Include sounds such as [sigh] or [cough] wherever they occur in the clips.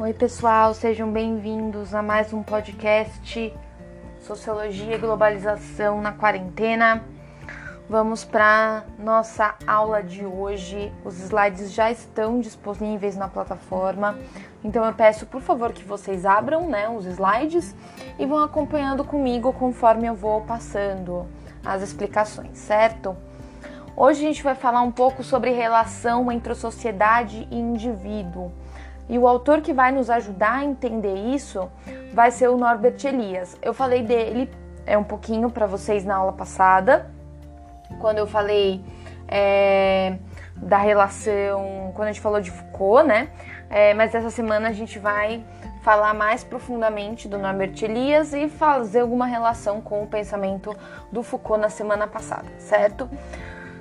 Oi, pessoal, sejam bem-vindos a mais um podcast Sociologia e Globalização na Quarentena. Vamos para nossa aula de hoje. Os slides já estão disponíveis na plataforma, então eu peço, por favor, que vocês abram né, os slides e vão acompanhando comigo conforme eu vou passando as explicações, certo? Hoje a gente vai falar um pouco sobre relação entre sociedade e indivíduo. E o autor que vai nos ajudar a entender isso vai ser o Norbert Elias. Eu falei dele é um pouquinho para vocês na aula passada, quando eu falei é, da relação, quando a gente falou de Foucault, né? É, mas essa semana a gente vai falar mais profundamente do Norbert Elias e fazer alguma relação com o pensamento do Foucault na semana passada, certo?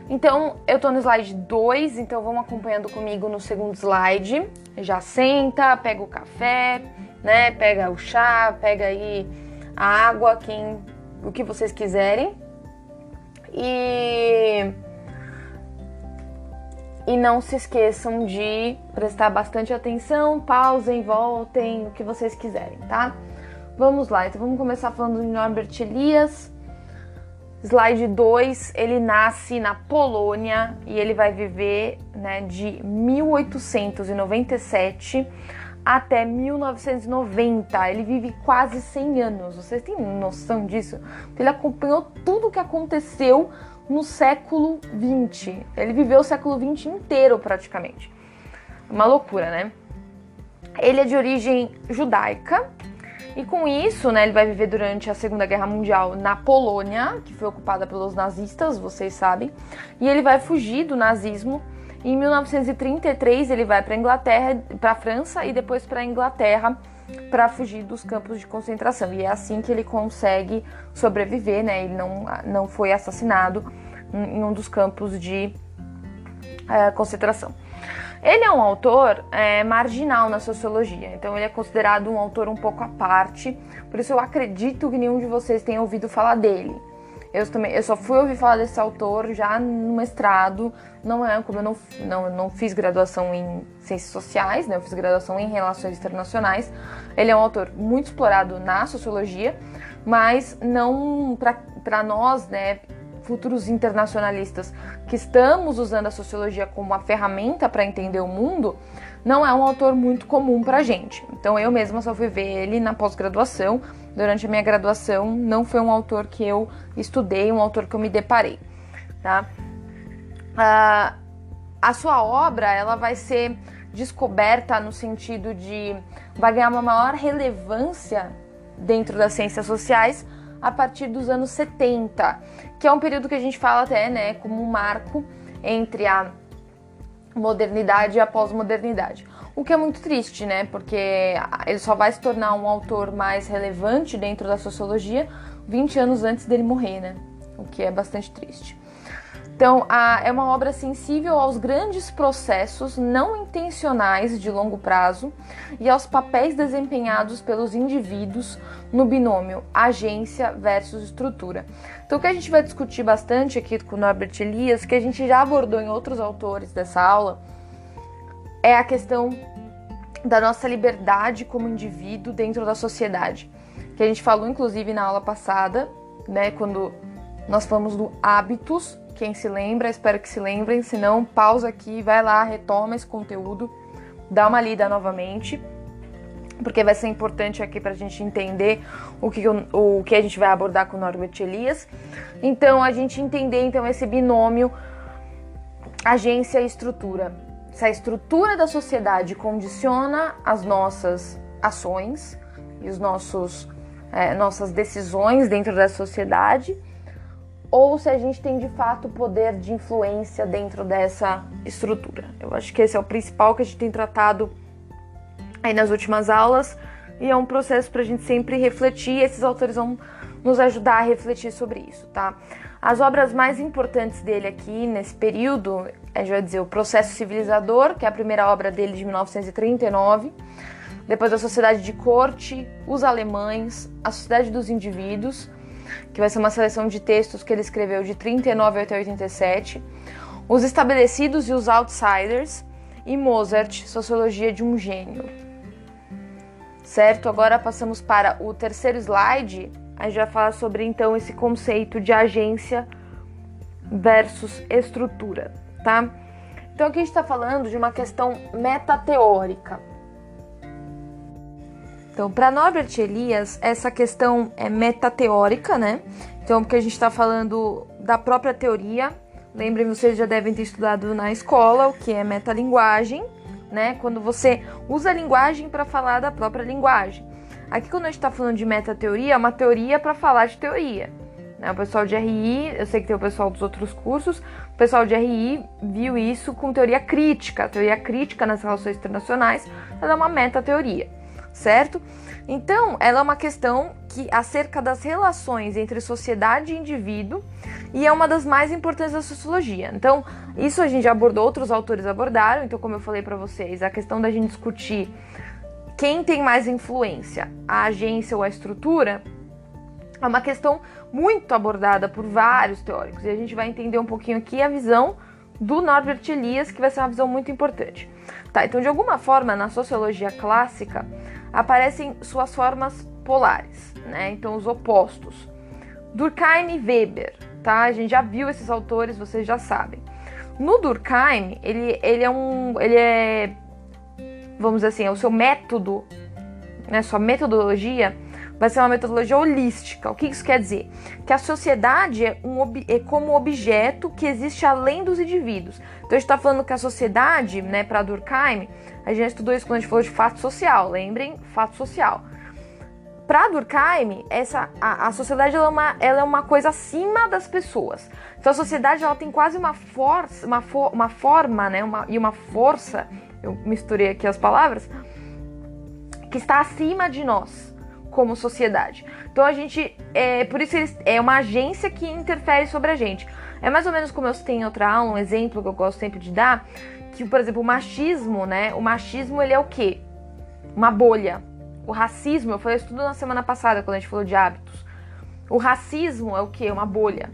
Então, eu tô no slide 2, então vamos acompanhando comigo no segundo slide. Já senta, pega o café, né? Pega o chá, pega aí a água, quem, o que vocês quiserem. E e não se esqueçam de prestar bastante atenção, pausem, voltem, o que vocês quiserem, tá? Vamos lá, então vamos começar falando de Norbert Elias. Slide 2, ele nasce na Polônia e ele vai viver né, de 1897 até 1990. Ele vive quase 100 anos. Vocês têm noção disso? Ele acompanhou tudo o que aconteceu no século 20. Ele viveu o século 20 inteiro praticamente. Uma loucura, né? Ele é de origem judaica e com isso, né, ele vai viver durante a Segunda Guerra Mundial na Polônia, que foi ocupada pelos nazistas, vocês sabem, e ele vai fugir do nazismo. Em 1933 ele vai para Inglaterra, para França e depois para Inglaterra para fugir dos campos de concentração. E é assim que ele consegue sobreviver, né? Ele não, não foi assassinado em um dos campos de é, concentração. Ele é um autor é, marginal na sociologia, então ele é considerado um autor um pouco à parte, por isso eu acredito que nenhum de vocês tenha ouvido falar dele. Eu, também, eu só fui ouvir falar desse autor já no mestrado, não é como eu não, não, não fiz graduação em ciências sociais, né? eu fiz graduação em relações internacionais. Ele é um autor muito explorado na sociologia, mas não para nós, né, futuros internacionalistas que estamos usando a sociologia como uma ferramenta para entender o mundo, não é um autor muito comum para a gente. Então eu mesma só fui ver ele na pós-graduação. Durante a minha graduação, não foi um autor que eu estudei, um autor que eu me deparei. Tá? Ah, a sua obra ela vai ser descoberta no sentido de vai ganhar uma maior relevância dentro das ciências sociais a partir dos anos 70, que é um período que a gente fala até, né, como um marco entre a modernidade e a pós-modernidade. O que é muito triste, né? Porque ele só vai se tornar um autor mais relevante dentro da sociologia 20 anos antes dele morrer, né? O que é bastante triste. Então, a, é uma obra sensível aos grandes processos não intencionais de longo prazo e aos papéis desempenhados pelos indivíduos no binômio agência versus estrutura. Então, o que a gente vai discutir bastante aqui com o Norbert Elias, que a gente já abordou em outros autores dessa aula, é a questão da nossa liberdade como indivíduo dentro da sociedade, que a gente falou inclusive na aula passada, né, quando nós falamos do hábitos quem se lembra, espero que se lembrem. Se não, pausa aqui, vai lá, retoma esse conteúdo, dá uma lida novamente, porque vai ser importante aqui para a gente entender o que, o, o que a gente vai abordar com o Norbert Elias. Então, a gente entender então esse binômio agência e estrutura. Se a estrutura da sociedade condiciona as nossas ações e os nossos é, nossas decisões dentro da sociedade, ou se a gente tem de fato poder de influência dentro dessa estrutura. Eu acho que esse é o principal que a gente tem tratado aí nas últimas aulas e é um processo para a gente sempre refletir. Esses autores vão nos ajudar a refletir sobre isso, tá? As obras mais importantes dele aqui nesse período, a gente vai dizer o Processo Civilizador, que é a primeira obra dele de 1939, depois a Sociedade de Corte, Os Alemães, a Sociedade dos Indivíduos, que vai ser uma seleção de textos que ele escreveu de 39 até 87, Os Estabelecidos e os Outsiders e Mozart, Sociologia de um Gênio. certo? Agora passamos para o terceiro slide. A gente vai falar sobre então esse conceito de agência versus estrutura, tá? Então aqui a gente está falando de uma questão metateórica. Então, para Norbert Elias, essa questão é metateórica, né? Então, porque a gente está falando da própria teoria. Lembrem, vocês já devem ter estudado na escola o que é metalinguagem, né? Quando você usa a linguagem para falar da própria linguagem. Aqui, quando a gente está falando de metateoria, é uma teoria para falar de teoria. Né? O pessoal de RI, eu sei que tem o pessoal dos outros cursos, o pessoal de RI viu isso com teoria crítica. A teoria crítica nas relações internacionais ela é uma metateoria, certo? Então, ela é uma questão que acerca das relações entre sociedade e indivíduo e é uma das mais importantes da sociologia. Então, isso a gente já abordou, outros autores abordaram. Então, como eu falei para vocês, a questão da gente discutir quem tem mais influência, a agência ou a estrutura, é uma questão muito abordada por vários teóricos. E a gente vai entender um pouquinho aqui a visão do Norbert Elias, que vai ser uma visão muito importante. Tá, então de alguma forma na sociologia clássica aparecem suas formas polares, né? Então os opostos. Durkheim e Weber, tá? A gente já viu esses autores, vocês já sabem. No Durkheim, ele, ele é um, ele é, vamos dizer assim, é o seu método, né? Sua metodologia vai ser uma metodologia holística. O que isso quer dizer? Que a sociedade é, um, é como objeto que existe além dos indivíduos. Então a gente está falando que a sociedade, né, para Durkheim, a gente estudou isso quando a gente falou de fato social. Lembrem, fato social. Para Durkheim, essa, a, a sociedade ela é, uma, ela é uma coisa acima das pessoas. Então a sociedade ela tem quase uma força, uma, uma forma, né, uma, e uma força. Eu misturei aqui as palavras que está acima de nós como sociedade. Então a gente, é, por isso eles, é uma agência que interfere sobre a gente. É mais ou menos como eu tenho outra aula, um exemplo que eu gosto sempre de dar, que por exemplo o machismo, né? O machismo ele é o quê? Uma bolha. O racismo, eu falei isso tudo na semana passada quando a gente falou de hábitos. O racismo é o quê? Uma bolha.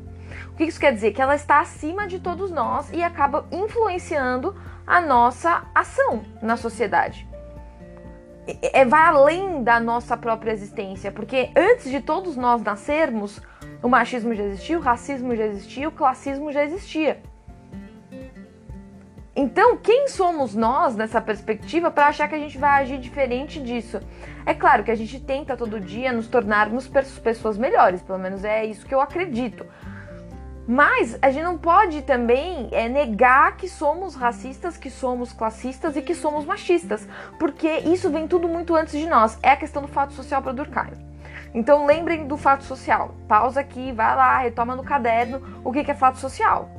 O que isso quer dizer? Que ela está acima de todos nós e acaba influenciando a nossa ação na sociedade é, vai além da nossa própria existência, porque antes de todos nós nascermos, o machismo já existia, o racismo já existia, o classismo já existia. Então, quem somos nós nessa perspectiva para achar que a gente vai agir diferente disso? É claro que a gente tenta todo dia nos tornarmos pessoas melhores, pelo menos é isso que eu acredito. Mas a gente não pode também é, negar que somos racistas, que somos classistas e que somos machistas, porque isso vem tudo muito antes de nós. É a questão do fato social para Durkheim. Então lembrem do fato social. Pausa aqui, vai lá, retoma no caderno o que é fato social.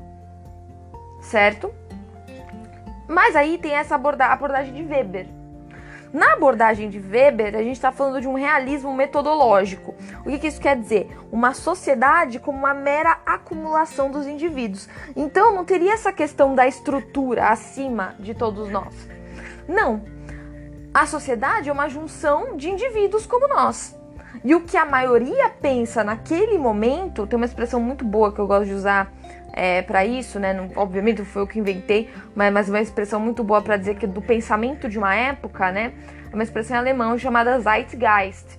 Certo? Mas aí tem essa abordagem de Weber, na abordagem de Weber, a gente está falando de um realismo metodológico. O que, que, isso quer dizer? Uma sociedade como uma mera acumulação dos indivíduos. Então, não teria essa questão da estrutura acima de todos nós. Não. A sociedade é uma junção de indivíduos como nós. E o que a maioria pensa naquele momento, tem uma expressão muito boa que eu gosto de usar é, para isso, né? Não, obviamente foi eu que inventei, mas, mas uma expressão muito boa para dizer que do pensamento de uma época, né? É uma expressão em alemão chamada Zeitgeist,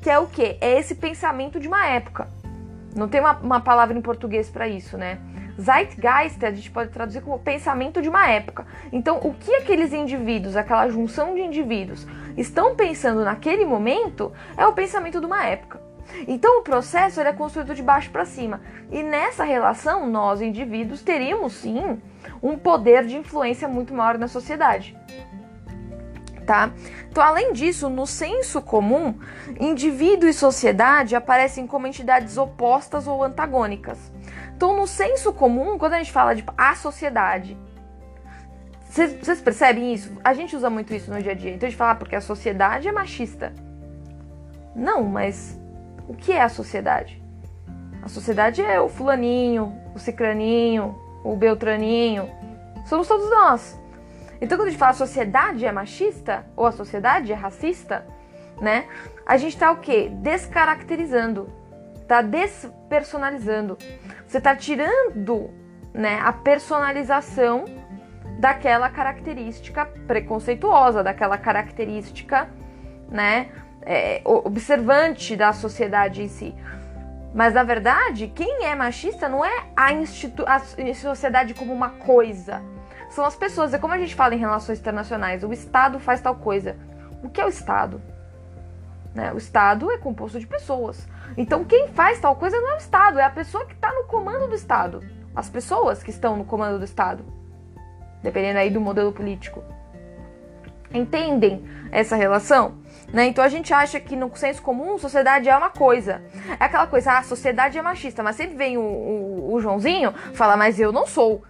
que é o que? É esse pensamento de uma época. Não tem uma, uma palavra em português para isso, né? Zeitgeist a gente pode traduzir como pensamento de uma época. Então, o que aqueles indivíduos, aquela junção de indivíduos, estão pensando naquele momento é o pensamento de uma época. Então o processo é construído de baixo para cima. E nessa relação, nós, indivíduos, teríamos sim um poder de influência muito maior na sociedade. Tá? Então, além disso, no senso comum, indivíduo e sociedade aparecem como entidades opostas ou antagônicas. Então, no senso comum, quando a gente fala de a sociedade, vocês percebem isso? A gente usa muito isso no dia a dia. Então a gente fala ah, porque a sociedade é machista. Não, mas o que é a sociedade? A sociedade é o fulaninho, o cicraninho, o beltraninho. Somos todos nós. Então quando a gente fala a sociedade é machista ou a sociedade é racista, né? A gente tá o quê? Descaracterizando, tá despersonalizando. Você tá tirando, né, a personalização daquela característica preconceituosa, daquela característica né? É, observante da sociedade em si. Mas na verdade, quem é machista não é a, institu a sociedade como uma coisa. São as pessoas. É como a gente fala em relações internacionais: o Estado faz tal coisa. O que é o Estado? Né? O Estado é composto de pessoas. Então quem faz tal coisa não é o Estado, é a pessoa que está no comando do Estado. As pessoas que estão no comando do Estado. Dependendo aí do modelo político. Entendem essa relação? Né? Então a gente acha que no senso comum sociedade é uma coisa. É aquela coisa, ah, a sociedade é machista, mas sempre vem o, o, o Joãozinho fala, mas eu não sou.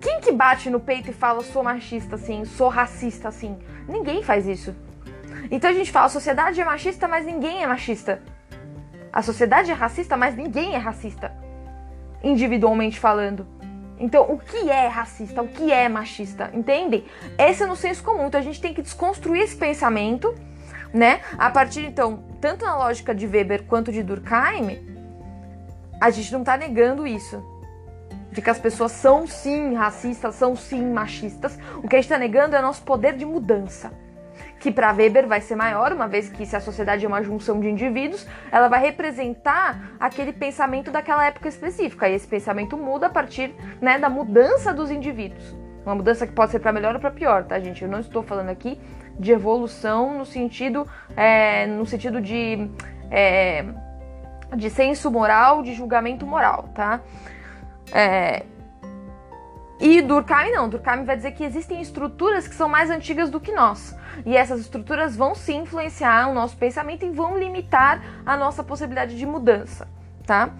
Quem que bate no peito e fala, sou machista assim, sou racista assim? Ninguém faz isso. Então a gente fala, a sociedade é machista, mas ninguém é machista. A sociedade é racista, mas ninguém é racista. Individualmente falando. Então, o que é racista? O que é machista? Entendem? Esse é no senso comum. Então, a gente tem que desconstruir esse pensamento, né? A partir, então, tanto na lógica de Weber quanto de Durkheim, a gente não tá negando isso. De que as pessoas são sim racistas, são sim machistas. O que a gente tá negando é o nosso poder de mudança que para Weber vai ser maior, uma vez que se a sociedade é uma junção de indivíduos, ela vai representar aquele pensamento daquela época específica. E esse pensamento muda a partir né, da mudança dos indivíduos. Uma mudança que pode ser para melhor ou para pior, tá, gente? Eu não estou falando aqui de evolução no sentido, é, no sentido de, é, de senso moral, de julgamento moral, tá? É, e Durkheim não, Durkheim vai dizer que existem estruturas que são mais antigas do que nós. E essas estruturas vão sim influenciar o nosso pensamento e vão limitar a nossa possibilidade de mudança, tá?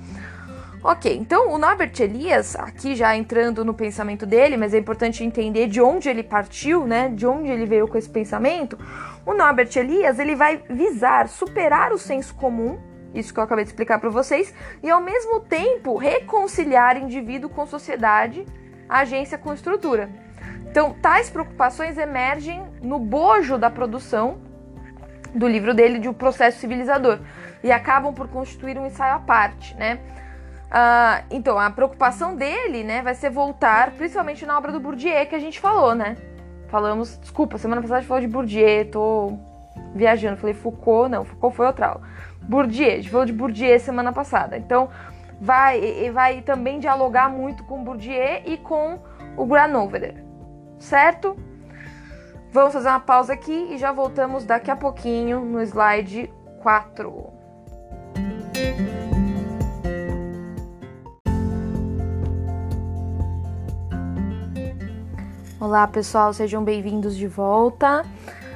Ok, então o Norbert Elias, aqui já entrando no pensamento dele, mas é importante entender de onde ele partiu, né? De onde ele veio com esse pensamento. O Norbert Elias, ele vai visar superar o senso comum, isso que eu acabei de explicar para vocês, e ao mesmo tempo reconciliar indivíduo com sociedade agência com estrutura. Então, tais preocupações emergem no bojo da produção do livro dele de O Processo Civilizador e acabam por constituir um ensaio à parte, né? Uh, então, a preocupação dele, né, vai ser voltar, principalmente na obra do Bourdieu que a gente falou, né? Falamos, desculpa, semana passada a gente falou de Bourdieu, tô viajando, falei Foucault, não, Foucault foi outra aula. Bourdieu, a gente falou de Bourdieu semana passada. Então, vai, vai também dialogar muito com Bourdieu e com o Granoverer, certo? Vamos fazer uma pausa aqui e já voltamos daqui a pouquinho no slide 4. Olá pessoal, sejam bem-vindos de volta.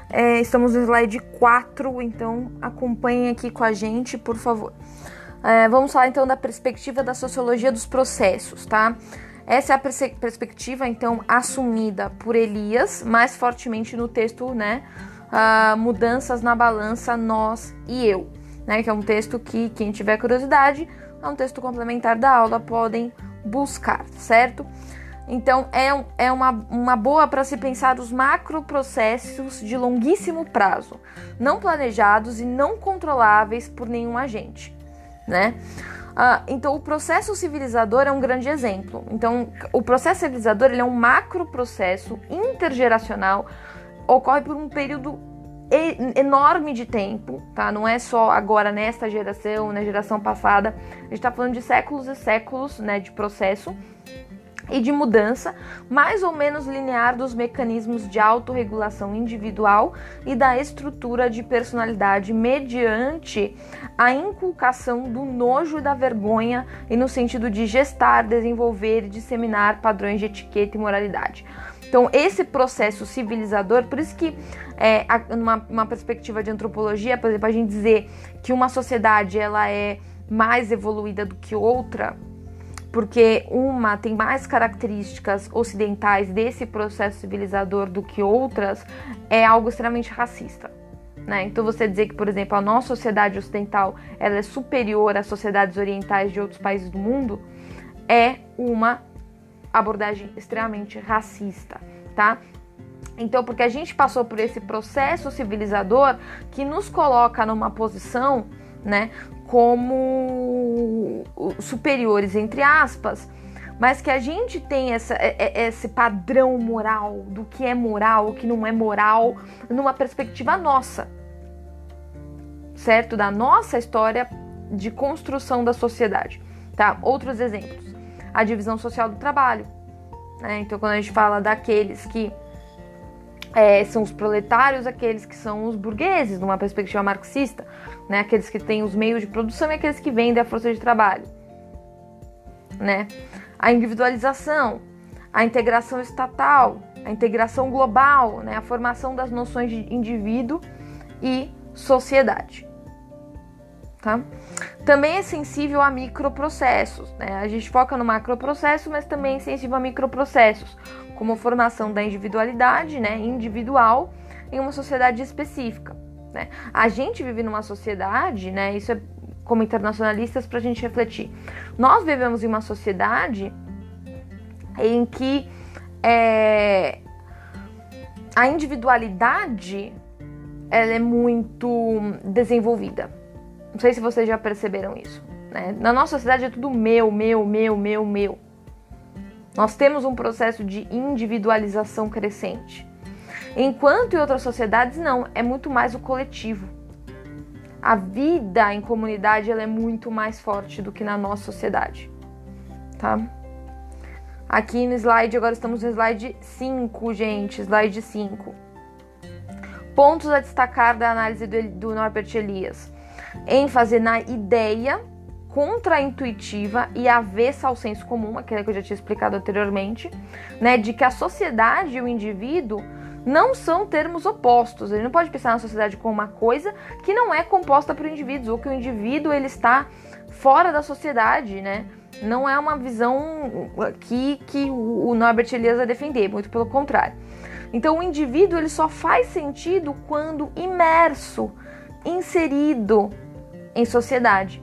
É, estamos no slide 4, então acompanhem aqui com a gente, por favor. É, vamos falar então da perspectiva da sociologia dos processos, tá? Essa é a perspectiva então assumida por Elias mais fortemente no texto, né? Uh, Mudanças na balança, nós e eu, né? Que é um texto que quem tiver curiosidade é um texto complementar da aula, podem buscar, certo? Então é, um, é uma, uma boa para se pensar os macroprocessos de longuíssimo prazo, não planejados e não controláveis por nenhum agente né? Ah, então, o processo civilizador é um grande exemplo. Então, o processo civilizador ele é um macro processo intergeracional, ocorre por um período enorme de tempo, tá? Não é só agora nesta geração, na geração passada. A gente está falando de séculos e séculos, né, de processo e de mudança mais ou menos linear dos mecanismos de autorregulação individual e da estrutura de personalidade mediante a inculcação do nojo e da vergonha e no sentido de gestar, desenvolver e disseminar padrões de etiqueta e moralidade. Então, esse processo civilizador, por isso que, é, numa uma perspectiva de antropologia, por exemplo, a gente dizer que uma sociedade ela é mais evoluída do que outra, porque uma tem mais características ocidentais desse processo civilizador do que outras, é algo extremamente racista. Né? Então você dizer que, por exemplo, a nossa sociedade ocidental ela é superior às sociedades orientais de outros países do mundo é uma abordagem extremamente racista, tá? Então, porque a gente passou por esse processo civilizador que nos coloca numa posição, né, como superiores, entre aspas, mas que a gente tem essa, é, é, esse padrão moral do que é moral, o que não é moral, numa perspectiva nossa, certo? Da nossa história de construção da sociedade, tá? Outros exemplos: a divisão social do trabalho. Né? Então, quando a gente fala daqueles que é, são os proletários, aqueles que são os burgueses, numa perspectiva marxista, né? Aqueles que têm os meios de produção e aqueles que vendem a força de trabalho, né? A individualização, a integração estatal, a integração global, né? A formação das noções de indivíduo e sociedade, tá? Também é sensível a microprocessos, né? A gente foca no macroprocesso, mas também é sensível a microprocessos, como formação da individualidade, né, individual, em uma sociedade específica. Né? A gente vive numa sociedade, né, isso é como internacionalistas para a gente refletir. Nós vivemos em uma sociedade em que é, a individualidade ela é muito desenvolvida. Não sei se vocês já perceberam isso. Né? Na nossa sociedade é tudo meu, meu, meu, meu, meu. Nós temos um processo de individualização crescente. Enquanto em outras sociedades não, é muito mais o coletivo. A vida em comunidade ela é muito mais forte do que na nossa sociedade. Tá? Aqui no slide, agora estamos no slide 5, gente, slide 5. Pontos a destacar da análise do, do Norbert Elias. ênfase na ideia contraintuitiva e avessa ao senso comum, aquela que eu já tinha explicado anteriormente, né, de que a sociedade e o indivíduo não são termos opostos. Ele não pode pensar na sociedade como uma coisa que não é composta por indivíduos, ou que o indivíduo ele está fora da sociedade, né? Não é uma visão que, que o Norbert Elias vai defender, muito pelo contrário. Então o indivíduo ele só faz sentido quando imerso, inserido em sociedade.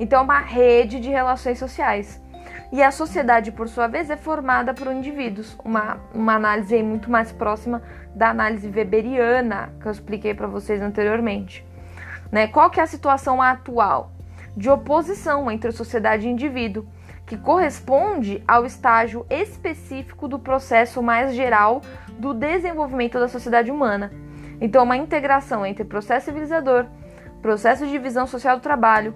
Então, é uma rede de relações sociais. E a sociedade, por sua vez, é formada por indivíduos. Uma, uma análise muito mais próxima da análise weberiana, que eu expliquei para vocês anteriormente. Né? Qual que é a situação atual? De oposição entre sociedade e indivíduo, que corresponde ao estágio específico do processo mais geral do desenvolvimento da sociedade humana. Então, uma integração entre processo civilizador, processo de divisão social do trabalho,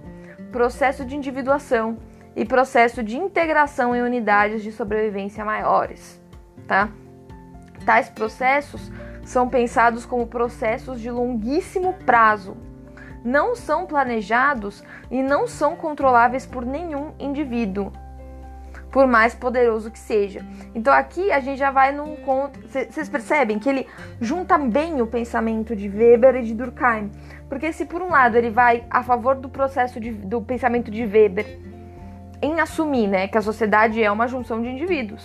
processo de individuação e processo de integração em unidades de sobrevivência maiores, tá? Tais processos são pensados como processos de longuíssimo prazo, não são planejados e não são controláveis por nenhum indivíduo, por mais poderoso que seja. Então aqui a gente já vai num conto. Vocês percebem que ele junta bem o pensamento de Weber e de Durkheim. Porque se por um lado ele vai a favor do processo de, do pensamento de Weber em assumir né, que a sociedade é uma junção de indivíduos.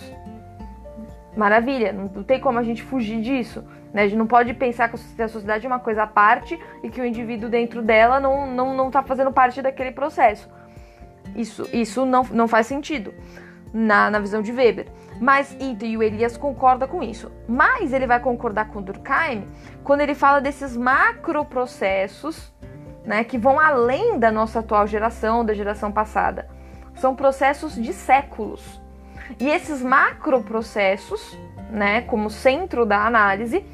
Maravilha, não, tem como a gente fugir disso. Né? A gente não pode pensar que a sociedade é uma coisa à parte e que o indivíduo dentro dela não está não, não tá fazendo parte daquele processo. Isso, isso não, não faz sentido na, na visão de Weber. Mas e o Elias concorda com isso. Mas ele vai concordar com Durkheim quando ele fala desses macroprocessos né, que vão além da nossa atual geração, da geração passada. São processos de séculos. E esses macroprocessos, né, como centro da análise,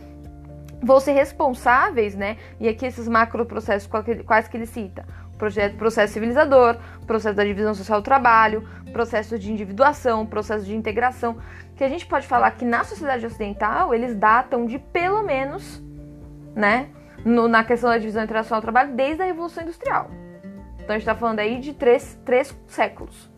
vão ser responsáveis, né? E aqui esses macroprocessos, quais que ele cita? Processo civilizador, processo da divisão social do trabalho, processo de individuação, processo de integração, que a gente pode falar que na sociedade ocidental eles datam de pelo menos, né, no, na questão da divisão internacional do trabalho, desde a Revolução Industrial. Então a gente está falando aí de três, três séculos.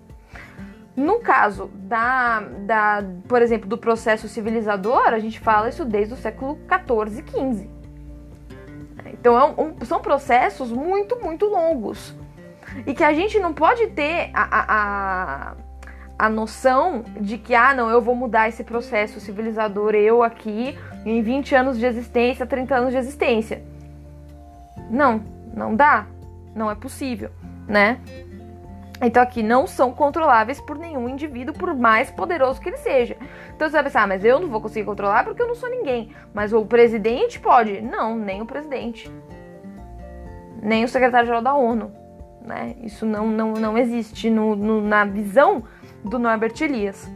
No caso da, da, por exemplo, do processo civilizador, a gente fala isso desde o século 14 e 15. Então é um, um, são processos muito, muito longos. E que a gente não pode ter a, a, a, noção de que, ah, não, eu vou mudar esse processo civilizador, eu aqui, em 20 anos de existência, 30 anos de existência. Não, não dá. Não é possível, né? Então aqui não são controláveis por nenhum indivíduo, por mais poderoso que ele seja. Então você vai pensar, ah, mas eu não vou conseguir controlar porque eu não sou ninguém. Mas o presidente pode? Não, nem o presidente. Nem o secretário-geral da ONU. Né? Isso não, não, não existe no, no, na visão do Norbert Elias,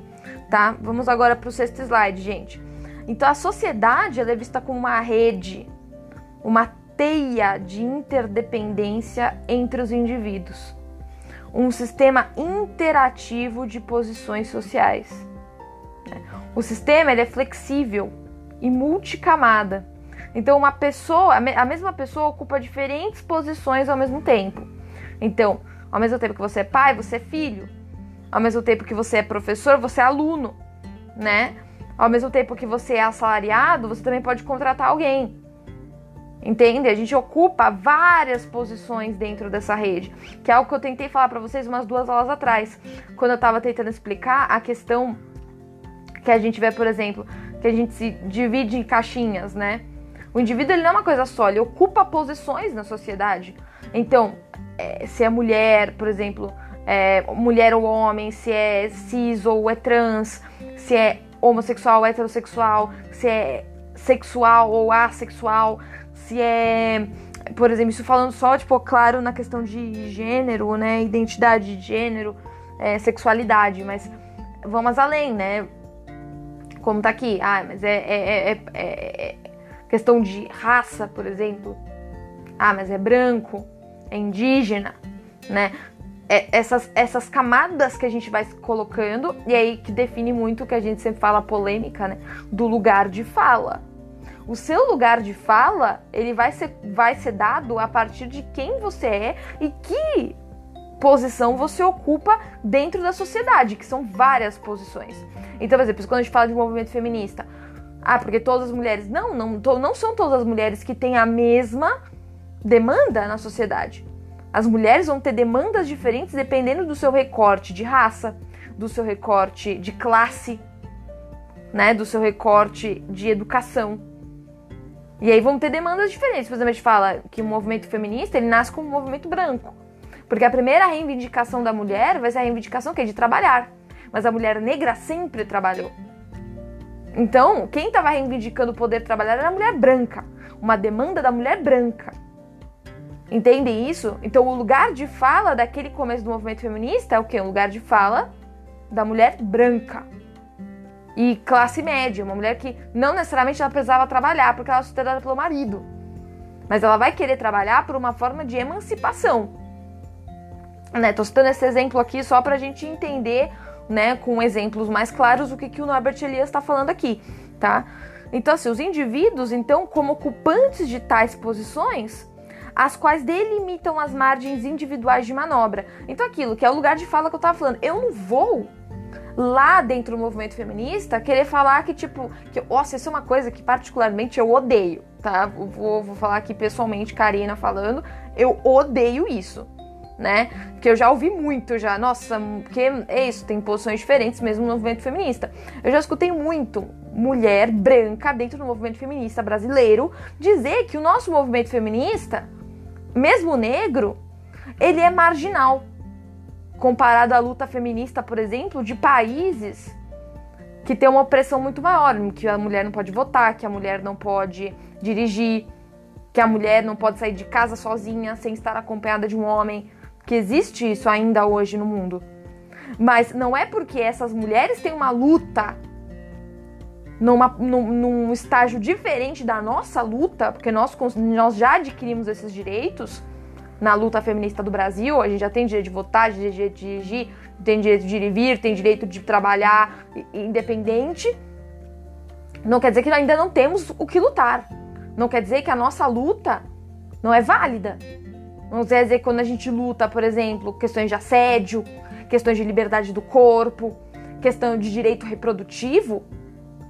tá? Vamos agora para o sexto slide, gente. Então a sociedade é vista como uma rede, uma teia de interdependência entre os indivíduos, um sistema interativo de posições sociais. O sistema ele é flexível e multicamada. Então uma pessoa, a mesma pessoa ocupa diferentes posições ao mesmo tempo. Então, ao mesmo tempo que você é pai, você é filho. Ao mesmo tempo que você é professor, você é aluno, né? Ao mesmo tempo que você é assalariado, você também pode contratar alguém. Entende? A gente ocupa várias posições dentro dessa rede, que é algo que eu tentei falar para vocês umas duas aulas atrás, quando eu estava tentando explicar a questão que a gente vê, por exemplo, que a gente se divide em caixinhas, né? O indivíduo ele não é uma coisa só, ele ocupa posições na sociedade. Então, é, se é mulher, por exemplo, é, mulher ou homem, se é cis ou é trans, se é homossexual ou heterossexual, se é sexual ou assexual, se é, por exemplo, isso falando só, tipo, claro, na questão de gênero, né, identidade de gênero, é, sexualidade, mas vamos além, né, como tá aqui, ah, mas é, é, é, é questão de raça, por exemplo, ah, mas é branco, é indígena, né, essas, essas camadas que a gente vai colocando, e aí que define muito o que a gente sempre fala polêmica, né? Do lugar de fala. O seu lugar de fala, ele vai ser, vai ser dado a partir de quem você é e que posição você ocupa dentro da sociedade, que são várias posições. Então, por exemplo, quando a gente fala de movimento feminista, ah, porque todas as mulheres. Não, não, não são todas as mulheres que têm a mesma demanda na sociedade. As mulheres vão ter demandas diferentes dependendo do seu recorte de raça, do seu recorte de classe, né, do seu recorte de educação. E aí vão ter demandas diferentes. Por exemplo, a gente fala que o movimento feminista ele nasce como um movimento branco. Porque a primeira reivindicação da mulher vai ser a reivindicação que é de trabalhar. Mas a mulher negra sempre trabalhou. Então, quem estava reivindicando o poder trabalhar era a mulher branca. Uma demanda da mulher branca. Entendem isso? Então, o lugar de fala daquele começo do movimento feminista é o quê? Um lugar de fala da mulher branca e classe média, uma mulher que não necessariamente ela precisava trabalhar porque ela é sustentada pelo marido, mas ela vai querer trabalhar por uma forma de emancipação. Né? Tô citando esse exemplo aqui só para a gente entender, né, com exemplos mais claros o que, que o Norbert Elias está falando aqui, tá? Então, assim, os indivíduos, então, como ocupantes de tais posições, as quais delimitam as margens individuais de manobra. Então, aquilo que é o lugar de fala que eu tava falando, eu não vou lá dentro do movimento feminista querer falar que, tipo, que, nossa, isso é uma coisa que particularmente eu odeio, tá? Vou, vou falar aqui pessoalmente, Karina falando, eu odeio isso. Né? Porque eu já ouvi muito já, nossa, porque é isso, tem posições diferentes mesmo no movimento feminista. Eu já escutei muito mulher branca dentro do movimento feminista brasileiro dizer que o nosso movimento feminista mesmo negro, ele é marginal comparado à luta feminista, por exemplo, de países que tem uma opressão muito maior, que a mulher não pode votar, que a mulher não pode dirigir, que a mulher não pode sair de casa sozinha sem estar acompanhada de um homem, que existe isso ainda hoje no mundo. Mas não é porque essas mulheres têm uma luta numa, num, num estágio diferente da nossa luta, porque nós, nós já adquirimos esses direitos na luta feminista do Brasil, a gente já tem direito de votar, direito de dirigir, tem direito de ir e vir, tem direito de trabalhar independente. Não quer dizer que ainda não temos o que lutar. Não quer dizer que a nossa luta não é válida. Não quer dizer que quando a gente luta, por exemplo, questões de assédio, questões de liberdade do corpo, questão de direito reprodutivo,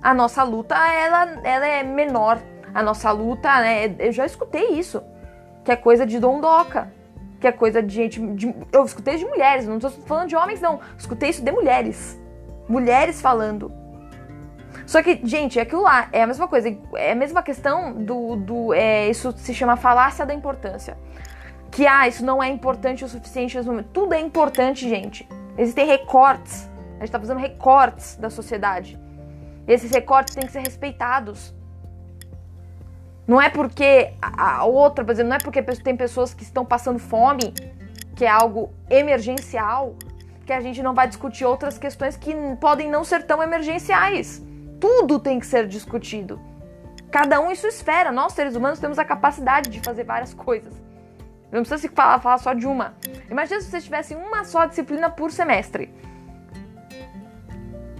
a nossa luta ela, ela é menor. A nossa luta, né? Eu já escutei isso. Que é coisa de dondoca. Que é coisa de gente. De, eu escutei de mulheres, não estou falando de homens, não. Escutei isso de mulheres. Mulheres falando. Só que, gente, é aquilo lá, é a mesma coisa. É a mesma questão do. do é, isso se chama falácia da importância. Que, ah, isso não é importante o suficiente nesse momento. Tudo é importante, gente. Existem recortes. A gente tá fazendo recortes da sociedade. Esses recortes têm que ser respeitados. Não é porque a outra, por exemplo, não é porque tem pessoas que estão passando fome, que é algo emergencial, que a gente não vai discutir outras questões que podem não ser tão emergenciais. Tudo tem que ser discutido. Cada um em sua esfera. Nós, seres humanos, temos a capacidade de fazer várias coisas. Não precisa se falar, falar só de uma. Imagina se vocês tivessem uma só disciplina por semestre.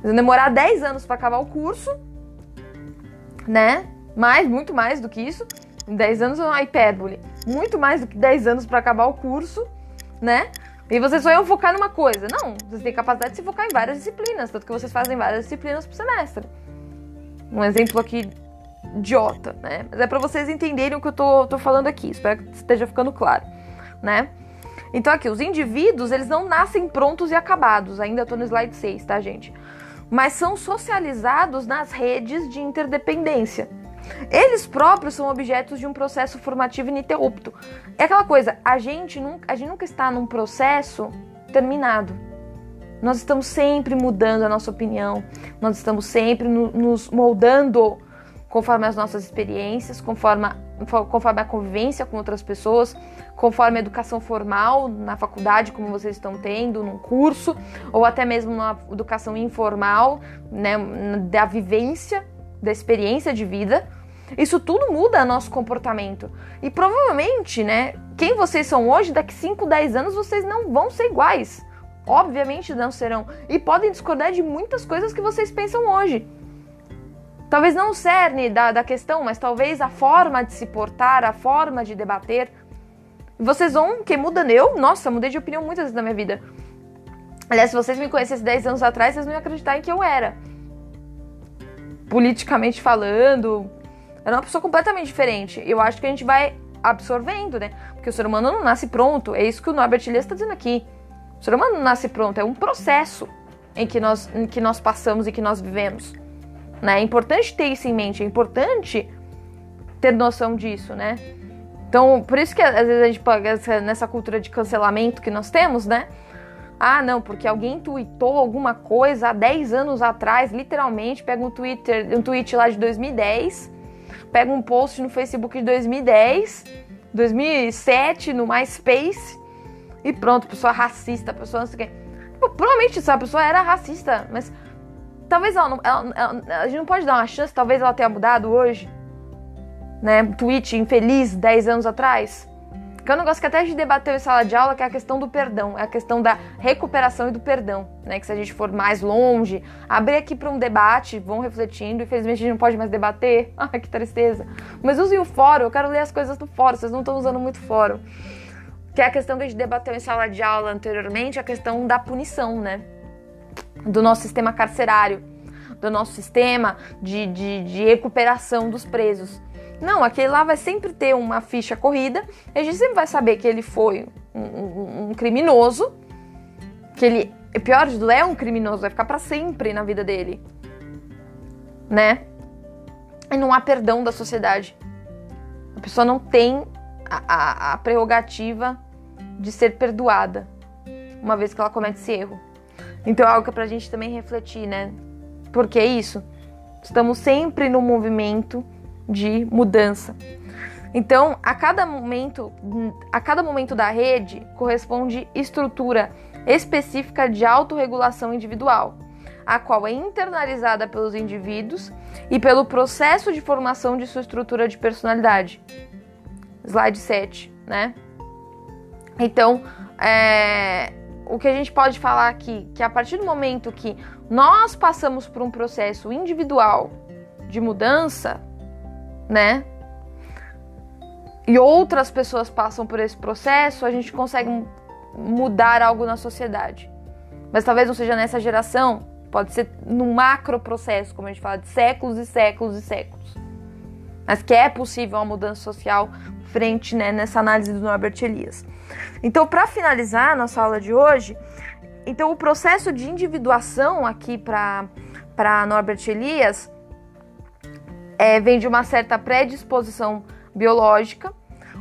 Demorar 10 anos para acabar o curso, né? Mais, muito mais do que isso. 10 anos é uma hipérbole. Muito mais do que 10 anos para acabar o curso, né? E vocês só iam focar numa coisa. Não, vocês têm capacidade de se focar em várias disciplinas, tanto que vocês fazem várias disciplinas por semestre. Um exemplo aqui idiota, né? Mas é para vocês entenderem o que eu tô, tô falando aqui. Espero que esteja ficando claro, né? Então aqui, os indivíduos, eles não nascem prontos e acabados. Ainda tô no slide 6, tá, gente? Mas são socializados nas redes de interdependência. Eles próprios são objetos de um processo formativo ininterrupto. É aquela coisa, a gente nunca, a gente nunca está num processo terminado. Nós estamos sempre mudando a nossa opinião, nós estamos sempre no, nos moldando conforme as nossas experiências, conforme a, conforme a convivência com outras pessoas, conforme a educação formal na faculdade, como vocês estão tendo, num curso, ou até mesmo na educação informal, né, da vivência, da experiência de vida. Isso tudo muda nosso comportamento. E provavelmente, né, quem vocês são hoje, daqui 5, 10 anos, vocês não vão ser iguais. Obviamente não serão. E podem discordar de muitas coisas que vocês pensam hoje. Talvez não o cerne da, da questão, mas talvez a forma de se portar, a forma de debater. Vocês vão, que muda eu, nossa, mudei de opinião muitas vezes na minha vida. Aliás, se vocês me conhecessem 10 anos atrás, vocês não iam acreditar em que eu era. Politicamente falando, era uma pessoa completamente diferente. Eu acho que a gente vai absorvendo, né? Porque o ser humano não nasce pronto. É isso que o Norbert Elias está dizendo aqui. O ser humano não nasce pronto, é um processo em que nós, em que nós passamos e que nós vivemos. Né? É importante ter isso em mente, é importante ter noção disso, né? Então, por isso que às vezes a gente pega nessa cultura de cancelamento que nós temos, né? Ah, não, porque alguém tweetou alguma coisa há 10 anos atrás, literalmente, pega um Twitter, um tweet lá de 2010, pega um post no Facebook de 2010, 2007 no MySpace e pronto, pessoa racista, pessoa não sei o quê. Tipo, provavelmente essa pessoa era racista, mas Talvez ela não. Ela, ela, a gente não pode dar uma chance, talvez ela tenha mudado hoje. Né? tweet infeliz 10 anos atrás. Que é um negócio que até a gente debateu em sala de aula, que é a questão do perdão, é a questão da recuperação e do perdão, né? Que se a gente for mais longe, abrir aqui para um debate, vão refletindo. Infelizmente a gente não pode mais debater. [laughs] Ai, que tristeza. Mas usem o fórum, eu quero ler as coisas do fórum, vocês não estão usando muito fórum. Que é a questão que a gente debateu em sala de aula anteriormente, a questão da punição, né? do nosso sistema carcerário, do nosso sistema de, de, de recuperação dos presos. Não, aquele lá vai sempre ter uma ficha corrida, a gente sempre vai saber que ele foi um, um, um criminoso, que ele, pior de tudo, é um criminoso, vai ficar para sempre na vida dele, né? E não há perdão da sociedade. A pessoa não tem a, a, a prerrogativa de ser perdoada uma vez que ela comete esse erro. Então é algo que é pra gente também refletir, né? Porque é isso. Estamos sempre no movimento de mudança. Então, a cada momento, a cada momento da rede corresponde estrutura específica de autorregulação individual, a qual é internalizada pelos indivíduos e pelo processo de formação de sua estrutura de personalidade. Slide 7, né? Então, é, o que a gente pode falar aqui, que a partir do momento que nós passamos por um processo individual de mudança, né? E outras pessoas passam por esse processo, a gente consegue mudar algo na sociedade. Mas talvez não seja nessa geração, pode ser num macro processo, como a gente fala, de séculos e séculos e séculos. Mas que é possível uma mudança social frente né, nessa análise do Norbert Elias. Então, para finalizar nossa aula de hoje, então o processo de individuação aqui para Norbert Elias é, vem de uma certa predisposição biológica,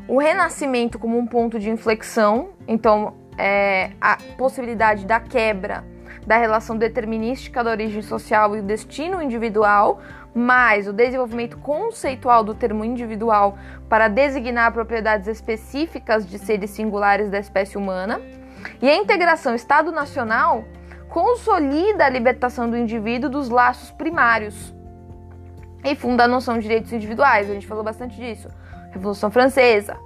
o renascimento como um ponto de inflexão, então é, a possibilidade da quebra da relação determinística da origem social e o destino individual, mais o desenvolvimento conceitual do termo individual para designar propriedades específicas de seres singulares da espécie humana. E a integração Estado-nacional consolida a libertação do indivíduo dos laços primários e funda a noção de direitos individuais. A gente falou bastante disso. Revolução Francesa,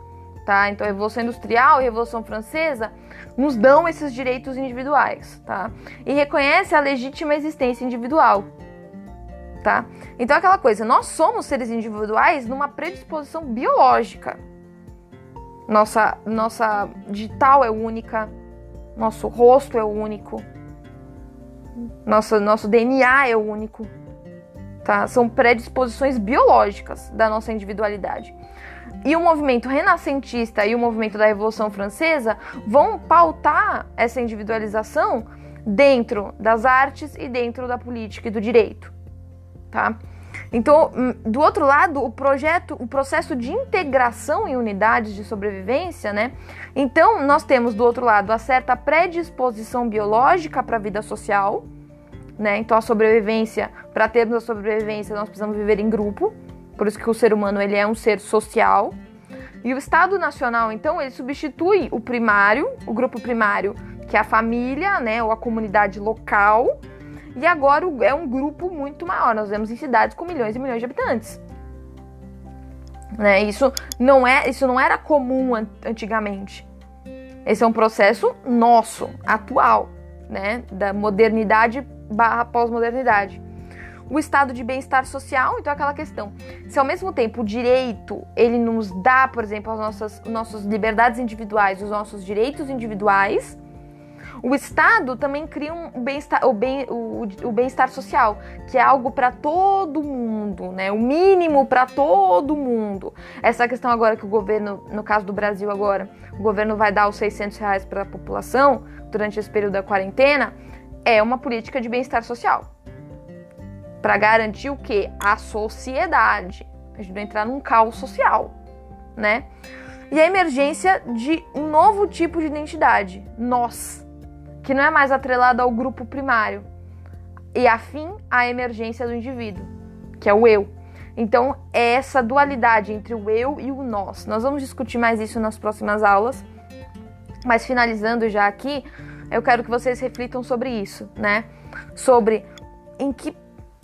tá? Então, Revolução Industrial e Revolução Francesa nos dão esses direitos individuais, tá? E reconhece a legítima existência individual, tá? Então, aquela coisa, nós somos seres individuais numa predisposição biológica. Nossa, nossa digital é única, nosso rosto é único, nosso, nosso DNA é único. Tá? São predisposições biológicas da nossa individualidade. E o movimento renascentista e o movimento da Revolução Francesa vão pautar essa individualização dentro das artes e dentro da política e do direito. Tá? Então, hum, do outro lado, o projeto, o processo de integração em unidades de sobrevivência, né? Então, nós temos do outro lado a certa predisposição biológica para a vida social, né? Então, a sobrevivência, para termos a sobrevivência, nós precisamos viver em grupo. Por isso que o ser humano ele é um ser social. E o Estado Nacional, então, ele substitui o primário, o grupo primário, que é a família, né, ou a comunidade local, e agora é um grupo muito maior. Nós vemos em cidades com milhões e milhões de habitantes. Né? Isso não é, isso não era comum antigamente. Esse é um processo nosso, atual, né? Da modernidade barra pós-modernidade. O estado de bem-estar social, então é aquela questão. Se ao mesmo tempo o direito, ele nos dá, por exemplo, as nossas, nossas liberdades individuais, os nossos direitos individuais, o Estado também cria um bem-estar, o bem, o, o bem-estar social, que é algo para todo mundo, né? O mínimo para todo mundo. Essa questão agora que o governo, no caso do Brasil agora, o governo vai dar os 600 reais para a população durante esse período da quarentena, é uma política de bem-estar social. Para garantir o que? A sociedade. A gente vai entrar num caos social, né? E a emergência de um novo tipo de identidade, nós que não é mais atrelado ao grupo primário e afim à emergência do indivíduo, que é o eu. Então, é essa dualidade entre o eu e o nós. Nós vamos discutir mais isso nas próximas aulas. Mas finalizando já aqui, eu quero que vocês reflitam sobre isso, né? Sobre em que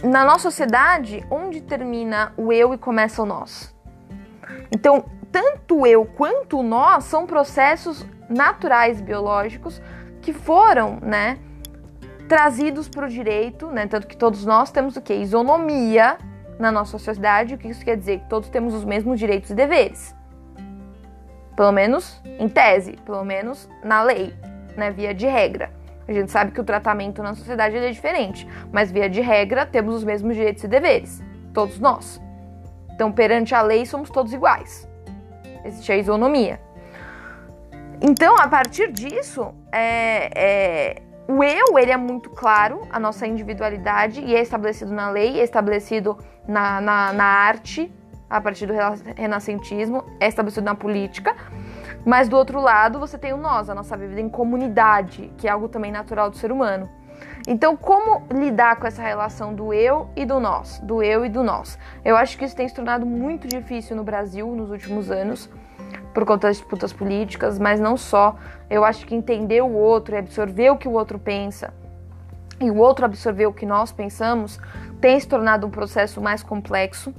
na nossa sociedade onde termina o eu e começa o nós. Então, tanto eu quanto nós são processos naturais biológicos que foram, né, trazidos para o direito, né, tanto que todos nós temos o que? Isonomia na nossa sociedade, o que isso quer dizer? Que todos temos os mesmos direitos e deveres. Pelo menos em tese, pelo menos na lei, né, via de regra. A gente sabe que o tratamento na sociedade é diferente, mas via de regra temos os mesmos direitos e deveres, todos nós. Então, perante a lei, somos todos iguais. Existe a isonomia. Então, a partir disso, é, é, o eu ele é muito claro, a nossa individualidade, e é estabelecido na lei, é estabelecido na, na, na arte, a partir do renascentismo, é estabelecido na política. Mas do outro lado, você tem o nós, a nossa vida em comunidade, que é algo também natural do ser humano. Então, como lidar com essa relação do eu e do nós, do eu e do nós? Eu acho que isso tem se tornado muito difícil no Brasil nos últimos anos por conta das disputas políticas, mas não só. Eu acho que entender o outro e absorver o que o outro pensa e o outro absorver o que nós pensamos tem se tornado um processo mais complexo.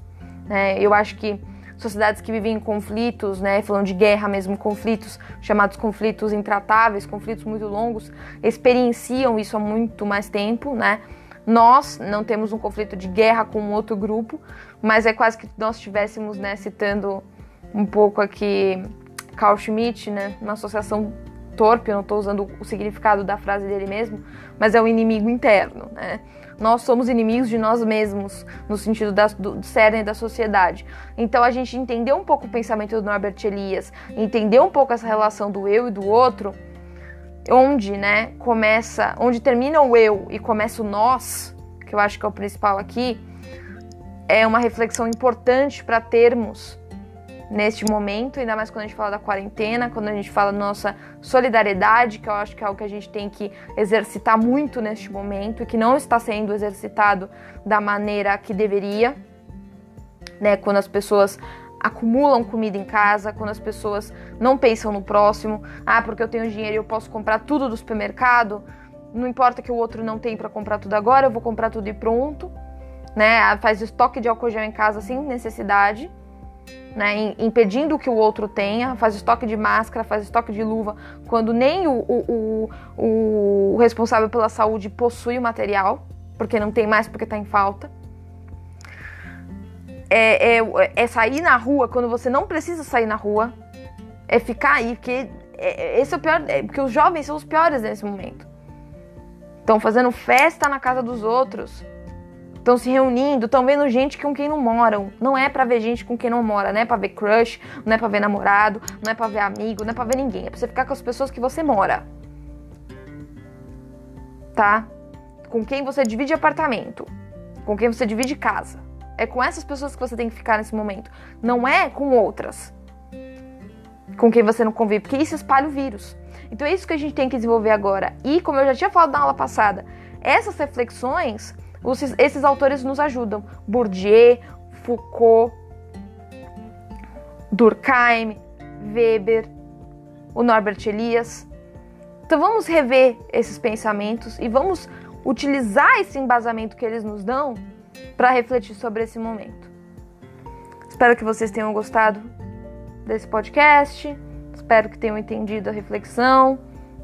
Né? Eu acho que sociedades que vivem em conflitos, né, falando de guerra mesmo, conflitos chamados conflitos intratáveis, conflitos muito longos, experienciam isso há muito mais tempo, né? Nós não temos um conflito de guerra com outro grupo, mas é quase que nós estivéssemos, né, citando um pouco aqui Carl Schmitt, né? Uma associação torpe, eu não estou usando o significado da frase dele mesmo, mas é o inimigo interno, né? Nós somos inimigos de nós mesmos, no sentido da, do, do cerne da sociedade. Então a gente entender um pouco o pensamento do Norbert Elias, entender um pouco essa relação do eu e do outro, onde, né, começa, onde termina o eu e começa o nós, que eu acho que é o principal aqui, é uma reflexão importante para termos neste momento, ainda mais quando a gente fala da quarentena, quando a gente fala da nossa solidariedade, que eu acho que é algo que a gente tem que exercitar muito neste momento e que não está sendo exercitado da maneira que deveria, né? Quando as pessoas acumulam comida em casa, quando as pessoas não pensam no próximo. Ah, porque eu tenho dinheiro e eu posso comprar tudo do supermercado. Não importa que o outro não tem para comprar tudo agora, eu vou comprar tudo e pronto. Né? Faz estoque de álcool gel em casa sem necessidade. Né, impedindo que o outro tenha, faz estoque de máscara, faz estoque de luva, quando nem o, o, o, o responsável pela saúde possui o material, porque não tem mais, porque está em falta é, é, é, sair na rua quando você não precisa sair na rua. É ficar aí, porque é, é esse é o pior. É, porque os jovens são os piores nesse momento. Estão fazendo festa na casa dos outros. Estão se reunindo, estão vendo gente com quem não moram. Não é para ver gente com quem não mora, não é pra ver crush, não é pra ver namorado, não é pra ver amigo, não é pra ver ninguém. É pra você ficar com as pessoas que você mora. Tá? Com quem você divide apartamento. Com quem você divide casa. É com essas pessoas que você tem que ficar nesse momento. Não é com outras com quem você não convive, porque isso espalha o vírus. Então é isso que a gente tem que desenvolver agora. E como eu já tinha falado na aula passada, essas reflexões, esses autores nos ajudam. Bourdieu, Foucault, Durkheim, Weber, o Norbert Elias. Então vamos rever esses pensamentos e vamos utilizar esse embasamento que eles nos dão para refletir sobre esse momento. Espero que vocês tenham gostado desse podcast. Espero que tenham entendido a reflexão.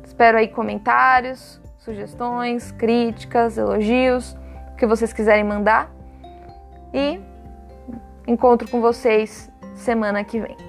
Espero aí comentários, sugestões, críticas, elogios, que vocês quiserem mandar. E encontro com vocês semana que vem.